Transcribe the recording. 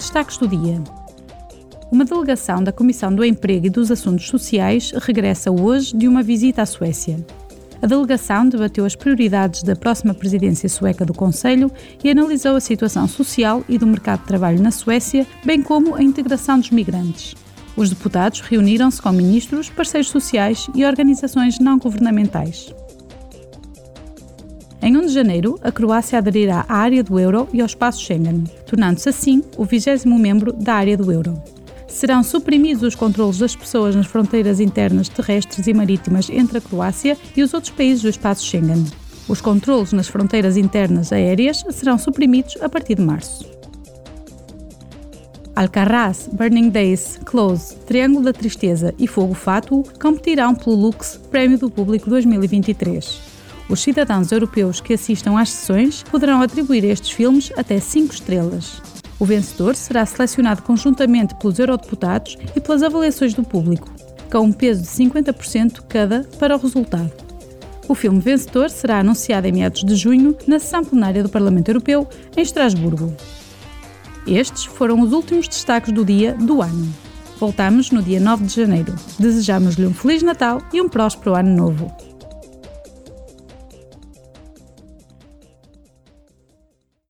Destaques do dia. Uma delegação da Comissão do Emprego e dos Assuntos Sociais regressa hoje de uma visita à Suécia. A delegação debateu as prioridades da próxima presidência sueca do Conselho e analisou a situação social e do mercado de trabalho na Suécia, bem como a integração dos migrantes. Os deputados reuniram-se com ministros, parceiros sociais e organizações não governamentais. Em 1 de janeiro, a Croácia aderirá à área do euro e ao espaço Schengen, tornando-se assim o vigésimo membro da área do euro. Serão suprimidos os controlos das pessoas nas fronteiras internas terrestres e marítimas entre a Croácia e os outros países do espaço Schengen. Os controlos nas fronteiras internas aéreas serão suprimidos a partir de março. Alcarraz, Burning Days, Close, Triângulo da Tristeza e Fogo Fátuo competirão pelo Lux Prémio do Público 2023. Os cidadãos europeus que assistam às sessões poderão atribuir a estes filmes até 5 estrelas. O vencedor será selecionado conjuntamente pelos eurodeputados e pelas avaliações do público, com um peso de 50% cada para o resultado. O filme vencedor será anunciado em meados de junho na sessão plenária do Parlamento Europeu, em Estrasburgo. Estes foram os últimos destaques do dia do ano. Voltamos no dia 9 de janeiro. Desejamos-lhe um Feliz Natal e um próspero Ano Novo.